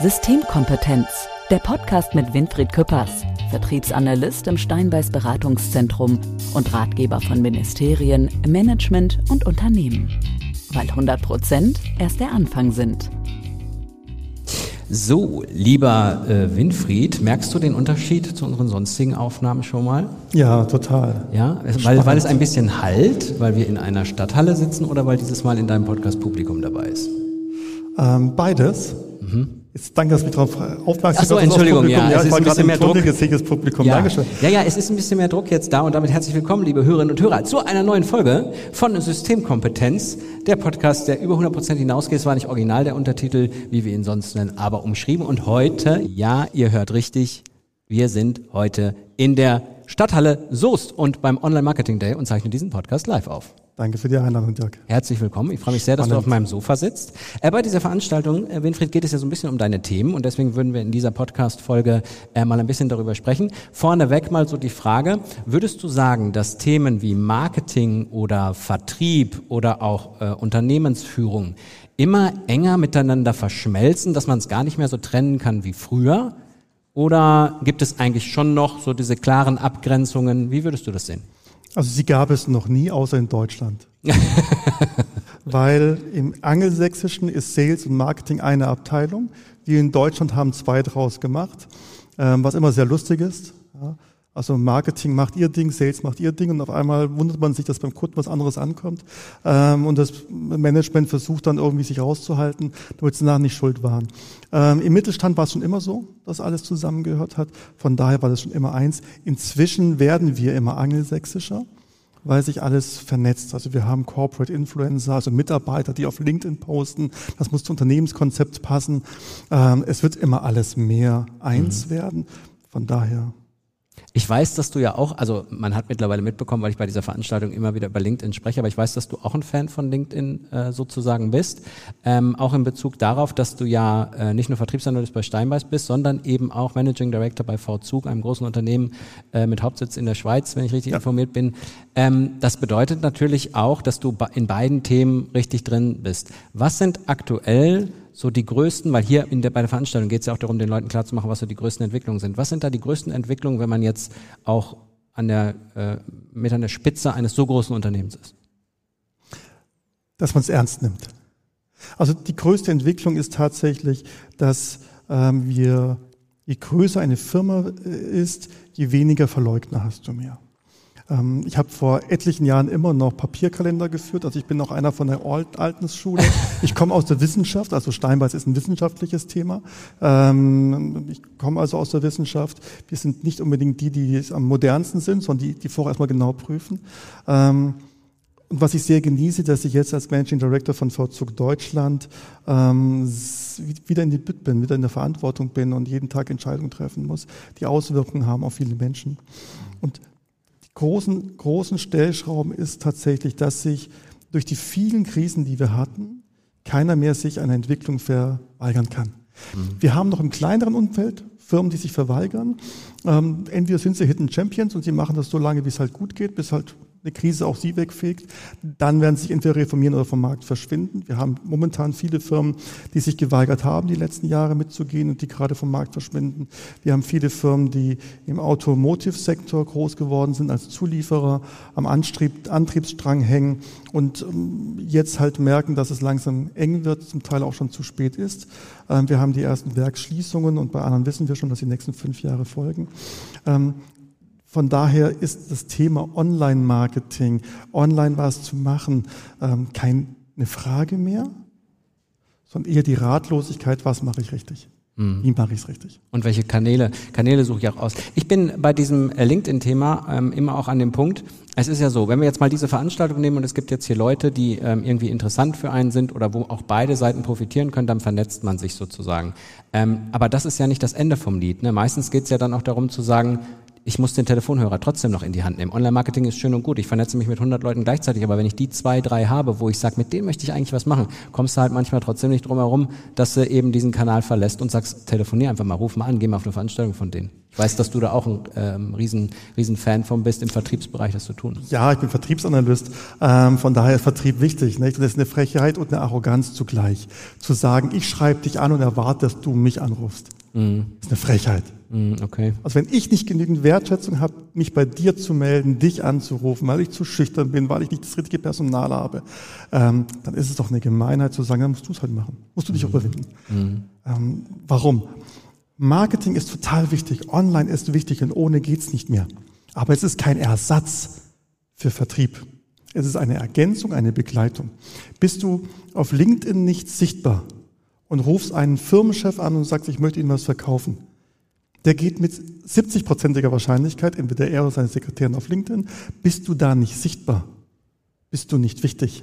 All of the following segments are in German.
Systemkompetenz, der Podcast mit Winfried Küppers, Vertriebsanalyst im Steinbeiß Beratungszentrum und Ratgeber von Ministerien, Management und Unternehmen. Weil 100 Prozent erst der Anfang sind. So, lieber äh, Winfried, merkst du den Unterschied zu unseren sonstigen Aufnahmen schon mal? Ja, total. Ja, weil, weil es ein bisschen halt, weil wir in einer Stadthalle sitzen oder weil dieses Mal in deinem Podcast Publikum dabei ist? Ähm, beides. Mhm. Jetzt danke, dass du mich darauf aufmerksam Ach so, Entschuldigung, ja, ja, es ist ein bisschen mehr Druck. Publikum. Ja. Dankeschön. ja, ja, es ist ein bisschen mehr Druck jetzt da und damit herzlich willkommen, liebe Hörerinnen und Hörer, zu einer neuen Folge von Systemkompetenz, der Podcast, der über 100% hinausgeht. Es war nicht original der Untertitel, wie wir ihn sonst nennen, aber umschrieben. Und heute, ja, ihr hört richtig, wir sind heute in der Stadthalle Soest und beim Online Marketing Day und zeichnen diesen Podcast live auf. Danke für die Einladung, Dirk. Herzlich willkommen. Ich freue mich sehr, dass Spannend. du auf meinem Sofa sitzt. Äh, bei dieser Veranstaltung, äh, Winfried, geht es ja so ein bisschen um deine Themen und deswegen würden wir in dieser Podcast-Folge äh, mal ein bisschen darüber sprechen. Vorneweg mal so die Frage, würdest du sagen, dass Themen wie Marketing oder Vertrieb oder auch äh, Unternehmensführung immer enger miteinander verschmelzen, dass man es gar nicht mehr so trennen kann wie früher? Oder gibt es eigentlich schon noch so diese klaren Abgrenzungen? Wie würdest du das sehen? Also sie gab es noch nie, außer in Deutschland. Weil im Angelsächsischen ist Sales und Marketing eine Abteilung. Wir in Deutschland haben zwei draus gemacht, ähm, was immer sehr lustig ist. Also Marketing macht ihr Ding, Sales macht ihr Ding und auf einmal wundert man sich, dass beim Kunden was anderes ankommt. Ähm, und das Management versucht dann irgendwie sich rauszuhalten, damit sie nachher nicht schuld waren. Ähm, Im Mittelstand war es schon immer so, dass alles zusammengehört hat. Von daher war das schon immer eins. Inzwischen werden wir immer angelsächsischer weil sich alles vernetzt. Also wir haben Corporate Influencer, also Mitarbeiter, die auf LinkedIn posten. Das muss zum Unternehmenskonzept passen. Ähm, es wird immer alles mehr eins mhm. werden. Von daher ich weiß, dass du ja auch, also man hat mittlerweile mitbekommen, weil ich bei dieser Veranstaltung immer wieder über LinkedIn spreche, aber ich weiß, dass du auch ein Fan von LinkedIn äh, sozusagen bist. Ähm, auch in Bezug darauf, dass du ja äh, nicht nur Vertriebsanalyst bei Steinbeiß bist, sondern eben auch Managing Director bei VZug, einem großen Unternehmen äh, mit Hauptsitz in der Schweiz, wenn ich richtig ja. informiert bin. Ähm, das bedeutet natürlich auch, dass du in beiden Themen richtig drin bist. Was sind aktuell so die größten, weil hier in der, bei der Veranstaltung geht es ja auch darum, den Leuten klarzumachen, was so die größten Entwicklungen sind. Was sind da die größten Entwicklungen, wenn man jetzt auch an der, äh, mit an der Spitze eines so großen Unternehmens ist? Dass man es ernst nimmt. Also die größte Entwicklung ist tatsächlich, dass ähm, wir, je größer eine Firma äh, ist, je weniger Verleugner hast du mehr. Ähm, ich habe vor etlichen Jahren immer noch Papierkalender geführt. Also ich bin noch einer von der alten Schule. Ich komme aus der Wissenschaft, also Steinbeiß ist ein wissenschaftliches Thema. Ähm, ich komme also aus der Wissenschaft. Wir sind nicht unbedingt die, die am modernsten sind, sondern die, die vorher erstmal genau prüfen. Ähm, und was ich sehr genieße, dass ich jetzt als Managing Director von Vorzug Deutschland ähm, wieder in die Bütt bin, wieder in der Verantwortung bin und jeden Tag Entscheidungen treffen muss, die Auswirkungen haben auf viele Menschen. Und großen, großen Stellschrauben ist tatsächlich, dass sich durch die vielen Krisen, die wir hatten, keiner mehr sich einer Entwicklung verweigern kann. Mhm. Wir haben noch im kleineren Umfeld Firmen, die sich verweigern. Ähm, entweder sind sie Hidden Champions und sie machen das so lange, wie es halt gut geht, bis halt eine Krise auch sie wegfegt, dann werden sich entweder reformieren oder vom Markt verschwinden. Wir haben momentan viele Firmen, die sich geweigert haben, die letzten Jahre mitzugehen und die gerade vom Markt verschwinden. Wir haben viele Firmen, die im Automotive-Sektor groß geworden sind, als Zulieferer am Antrieb, Antriebsstrang hängen und ähm, jetzt halt merken, dass es langsam eng wird, zum Teil auch schon zu spät ist. Ähm, wir haben die ersten Werksschließungen und bei anderen wissen wir schon, dass die nächsten fünf Jahre folgen. Von daher ist das Thema Online-Marketing, online was zu machen, ähm, keine Frage mehr, sondern eher die Ratlosigkeit, was mache ich richtig. Mhm. Wie mache ich es richtig? Und welche Kanäle? Kanäle suche ich auch aus. Ich bin bei diesem äh, LinkedIn-Thema ähm, immer auch an dem Punkt, es ist ja so, wenn wir jetzt mal diese Veranstaltung nehmen und es gibt jetzt hier Leute, die ähm, irgendwie interessant für einen sind oder wo auch beide Seiten profitieren können, dann vernetzt man sich sozusagen. Ähm, aber das ist ja nicht das Ende vom Lied. Ne? Meistens geht es ja dann auch darum zu sagen, ich muss den Telefonhörer trotzdem noch in die Hand nehmen. Online-Marketing ist schön und gut. Ich vernetze mich mit 100 Leuten gleichzeitig, aber wenn ich die zwei, drei habe, wo ich sage, mit denen möchte ich eigentlich was machen, kommst du halt manchmal trotzdem nicht drum herum, dass du eben diesen Kanal verlässt und sagst, telefonier einfach mal, ruf mal an, geh mal auf eine Veranstaltung von denen. Ich weiß, dass du da auch ein ähm, riesen, riesen Fan von bist, im Vertriebsbereich das zu tun. Ja, ich bin Vertriebsanalyst. Ähm, von daher ist Vertrieb wichtig. Nicht? Das ist eine Frechheit und eine Arroganz zugleich. Zu sagen, ich schreibe dich an und erwarte, dass du mich anrufst. Mhm. Das ist eine Frechheit. Mhm, okay. Also wenn ich nicht genügend Wertschätzung habe, mich bei dir zu melden, dich anzurufen, weil ich zu schüchtern bin, weil ich nicht das richtige Personal habe, ähm, dann ist es doch eine Gemeinheit zu sagen, dann musst du es halt machen. Musst du dich mhm. überwinden. Mhm. Ähm, warum? Marketing ist total wichtig, online ist wichtig und ohne geht's nicht mehr. Aber es ist kein Ersatz für Vertrieb. Es ist eine Ergänzung, eine Begleitung. Bist du auf LinkedIn nicht sichtbar und rufst einen Firmenchef an und sagst, ich möchte Ihnen was verkaufen, der geht mit 70-prozentiger Wahrscheinlichkeit, entweder er oder seine Sekretärin auf LinkedIn, bist du da nicht sichtbar, bist du nicht wichtig.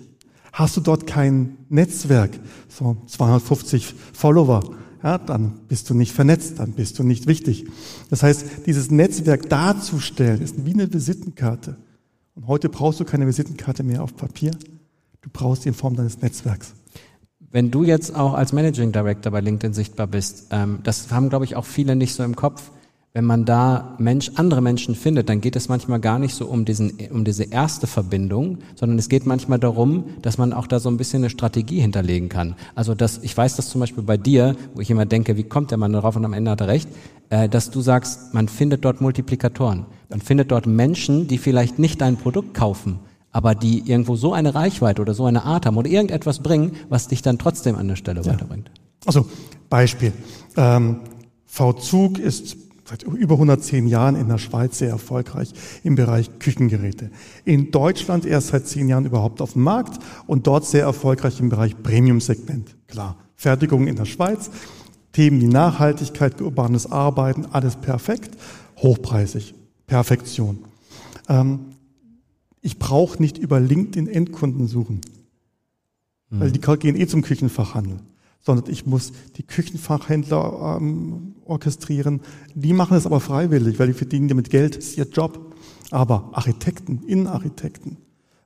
Hast du dort kein Netzwerk, so 250 Follower, ja, dann bist du nicht vernetzt, dann bist du nicht wichtig. Das heißt, dieses Netzwerk darzustellen, ist wie eine Visitenkarte. Und heute brauchst du keine Visitenkarte mehr auf Papier, du brauchst sie in Form deines Netzwerks. Wenn du jetzt auch als Managing Director bei LinkedIn sichtbar bist, ähm, das haben, glaube ich, auch viele nicht so im Kopf. Wenn man da Mensch, andere Menschen findet, dann geht es manchmal gar nicht so um, diesen, um diese erste Verbindung, sondern es geht manchmal darum, dass man auch da so ein bisschen eine Strategie hinterlegen kann. Also dass, ich weiß das zum Beispiel bei dir, wo ich immer denke, wie kommt der Mann darauf und am Ende hat er recht, äh, dass du sagst, man findet dort Multiplikatoren. Man findet dort Menschen, die vielleicht nicht dein Produkt kaufen, aber die irgendwo so eine Reichweite oder so eine Art haben oder irgendetwas bringen, was dich dann trotzdem an der Stelle ja. weiterbringt. Also Beispiel. Ähm, V-Zug ist seit über 110 Jahren in der Schweiz sehr erfolgreich im Bereich Küchengeräte. In Deutschland erst seit zehn Jahren überhaupt auf dem Markt und dort sehr erfolgreich im Bereich Premium-Segment. Klar, Fertigung in der Schweiz, Themen wie Nachhaltigkeit, urbanes Arbeiten, alles perfekt, hochpreisig, Perfektion. Ähm, ich brauche nicht über LinkedIn Endkunden suchen, mhm. weil die gehen eh zum Küchenfachhandel, sondern ich muss die Küchenfachhändler ähm, orchestrieren. Die machen es aber freiwillig, weil die verdienen damit Geld, das ist ihr Job. Aber Architekten, Innenarchitekten,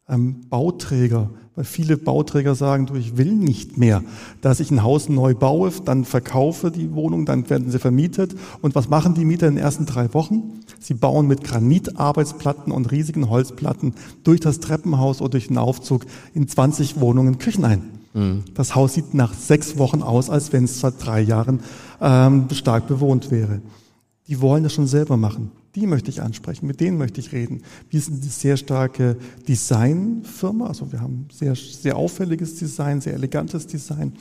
ähm, Bauträger, weil viele Bauträger sagen, du, ich will nicht mehr, dass ich ein Haus neu baue, dann verkaufe die Wohnung, dann werden sie vermietet. Und was machen die Mieter in den ersten drei Wochen? Sie bauen mit Granitarbeitsplatten und riesigen Holzplatten durch das Treppenhaus oder durch den Aufzug in 20 Wohnungen Küchen ein. Mhm. Das Haus sieht nach sechs Wochen aus, als wenn es seit drei Jahren ähm, stark bewohnt wäre. Die wollen das schon selber machen. Die möchte ich ansprechen, mit denen möchte ich reden. Wir sind eine sehr starke Designfirma, also wir haben sehr, sehr auffälliges Design, sehr elegantes Design.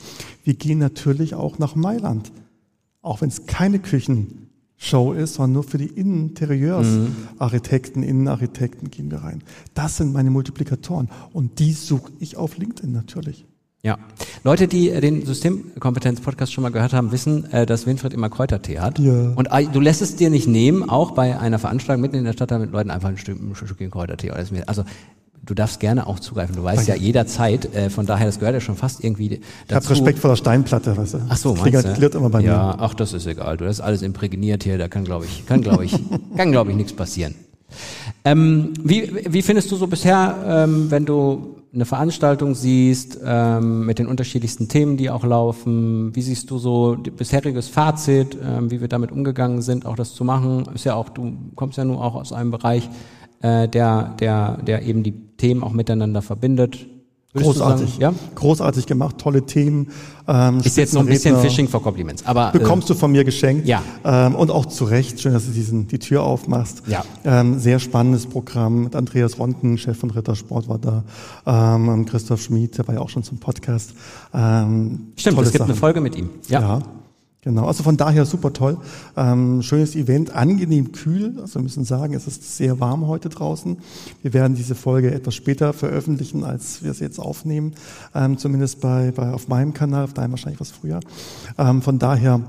Wir gehen natürlich auch nach Mailand, auch wenn es keine Küchenshow ist, sondern nur für die Interieursarchitekten, Innenarchitekten gehen wir rein. Das sind meine Multiplikatoren und die suche ich auf LinkedIn natürlich. Ja. Leute, die äh, den Systemkompetenz-Podcast schon mal gehört haben, wissen, äh, dass Winfried immer Kräutertee hat. Ja. Und äh, du lässt es dir nicht nehmen, auch bei einer Veranstaltung mitten in der Stadt mit Leuten einfach ein, Stück, Stückchen Kräutertee. Also du darfst gerne auch zugreifen. Du weißt Danke. ja jederzeit, äh, von daher, das gehört ja schon fast irgendwie dazu. Ich habe Respekt vor der Steinplatte, weißt du. Ach so, meinst du? immer bei mir. Ja, ach, das ist egal. Du hast alles imprägniert hier, da kann, glaube ich, kann, glaube ich, kann, glaube ich, nichts passieren. Ähm, wie, wie findest du so bisher, ähm, wenn du eine Veranstaltung siehst, ähm, mit den unterschiedlichsten Themen, die auch laufen, wie siehst du so bisheriges Fazit, ähm, wie wir damit umgegangen sind, auch das zu machen? Ist ja auch, du kommst ja nur auch aus einem Bereich, äh, der, der, der eben die Themen auch miteinander verbindet. Großartig, sagen, ja? Großartig gemacht, tolle Themen. Ähm, ist jetzt noch ein bisschen Fishing for Compliments, aber bekommst äh, du von mir geschenkt. Ja. Ähm, und auch zu Recht, schön, dass du diesen die Tür aufmachst. Ja. Ähm, sehr spannendes Programm. Mit Andreas Ronken, Chef von Rittersport, war da. Ähm, Christoph Schmid, der war ja auch schon zum Podcast. Ähm, Stimmt, es gibt Sachen. eine Folge mit ihm. Ja. ja. Genau, also von daher super toll. Ähm, schönes Event, angenehm kühl. Also wir müssen sagen, es ist sehr warm heute draußen. Wir werden diese Folge etwas später veröffentlichen, als wir sie jetzt aufnehmen. Ähm, zumindest bei, bei auf meinem Kanal, auf deinem wahrscheinlich was früher. Ähm, von daher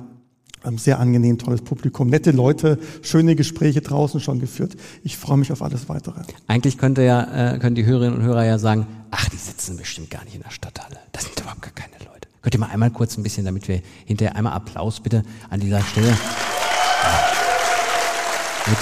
ähm, sehr angenehm, tolles Publikum, nette Leute, schöne Gespräche draußen schon geführt. Ich freue mich auf alles weitere. Eigentlich könnte ja, äh, können die Hörerinnen und Hörer ja sagen, ach, die sitzen bestimmt gar nicht in der Stadthalle. Das sind überhaupt gar keine Leute. Könnt ihr mal einmal kurz ein bisschen, damit wir hinterher einmal Applaus bitte an dieser Stelle. Ja.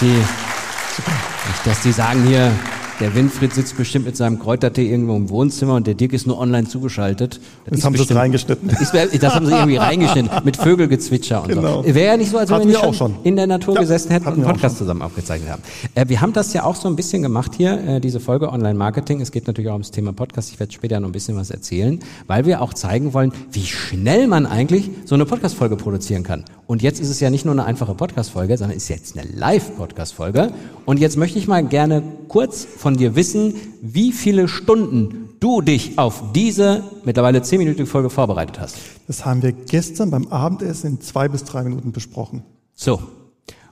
Die, Nicht, dass die sagen hier, der Winfried sitzt bestimmt mit seinem Kräutertee irgendwo im Wohnzimmer und der Dirk ist nur online zugeschaltet. Das, das haben sie reingeschnitten. Das, ist, das, haben sie irgendwie reingeschnitten mit Vögelgezwitscher und Genau. so. Wäre ja nicht so, als wenn Hatten wir nicht schon schon. in der Natur Ja, gesessen hätten und einen Podcast zusammen aufgezeichnet haben. Äh, wir haben das ja auch so ein bisschen gemacht hier, äh, diese Folge Online-Marketing. Es geht natürlich auch ums Thema Podcast. Ich werde später noch ein bisschen was erzählen, weil wir auch zeigen wollen, wie schnell man eigentlich so eine Podcast-Folge produzieren kann. Und jetzt ist es ja nicht nur eine einfache Podcast-Folge, sondern ist jetzt eine Live-Podcast-Folge. Und jetzt möchte ich mal gerne kurz von dir wissen, wie viele Stunden du dich auf diese mittlerweile zehnminütige Folge vorbereitet hast. Das haben wir gestern beim Abendessen in zwei bis drei Minuten besprochen. So.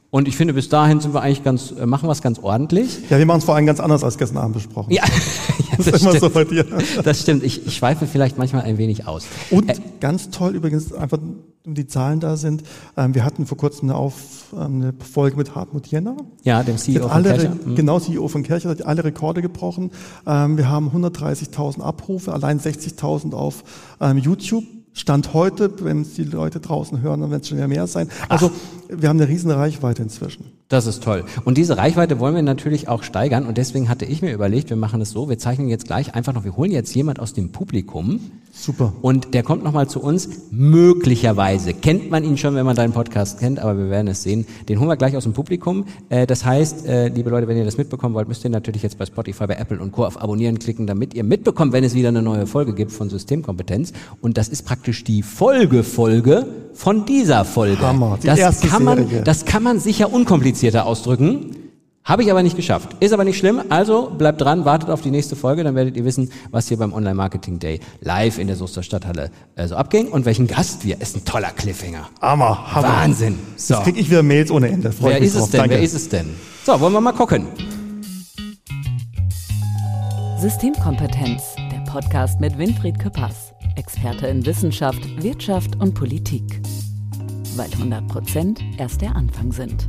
Und ich finde, bis dahin sind wir eigentlich ganz, äh, machen wir es ganz ordentlich. Ja, wir machen es vor allem ganz anders als gestern Abend besprochen. Ja, das ist immer so stimmt. bei dir. Das stimmt. Ich, ich schweife vielleicht manchmal ein wenig aus. Und Äh, ganz toll übrigens, einfach um die Zahlen da sind, ähm, wir hatten vor kurzem eine, Auf, ähm, eine Folge mit Hartmut Jenner. ja, dem CEO hat von alle, Kercher. Re- genau, CEO von Kercher, hat alle Rekorde gebrochen. Ähm, wir haben 130.000 Abrufe, allein 60.000 auf ähm, YouTube. Stand heute, wenn es die Leute draußen hören, dann wird es schon ja mehr sein. Also wir haben eine riesen Reichweite inzwischen. Das ist toll. Und diese Reichweite wollen wir natürlich auch steigern. Und deswegen hatte ich mir überlegt, wir machen es so, wir zeichnen jetzt gleich einfach noch, wir holen jetzt jemand aus dem Publikum. Super. Und der kommt nochmal zu uns. Möglicherweise kennt man ihn schon, wenn man deinen Podcast kennt, aber wir werden es sehen. Den holen wir gleich aus dem Publikum. Äh, Das heißt, äh, liebe Leute, wenn ihr das mitbekommen wollt, müsst ihr natürlich jetzt bei Spotify, bei Apple und Co. auf Abonnieren klicken, damit ihr mitbekommt, wenn es wieder eine neue Folge gibt von Systemkompetenz. Und das ist praktisch die Folgefolge von dieser Folge. Hammer, die das erste kann man, Serie. das kann man sicher unkomplizierter ausdrücken. Habe ich aber nicht geschafft. Ist aber nicht schlimm. Also bleibt dran, wartet auf die nächste Folge, dann werdet ihr wissen, was hier beim Online Marketing Day live in der Soester Stadthalle äh, so abging und welchen Gast wir. Ist ein toller Cliffhanger. Hammer, Hammer. Wahnsinn. So. Jetzt kriege ich wieder Mails ohne Ende. Freu Wer mich ist es drauf. denn? Danke. Wer ist es denn? So, wollen wir mal gucken. Systemkompetenz, der Podcast mit Winfried Küppers, Experte in Wissenschaft, Wirtschaft und Politik. Weil 100 Prozent erst der Anfang sind.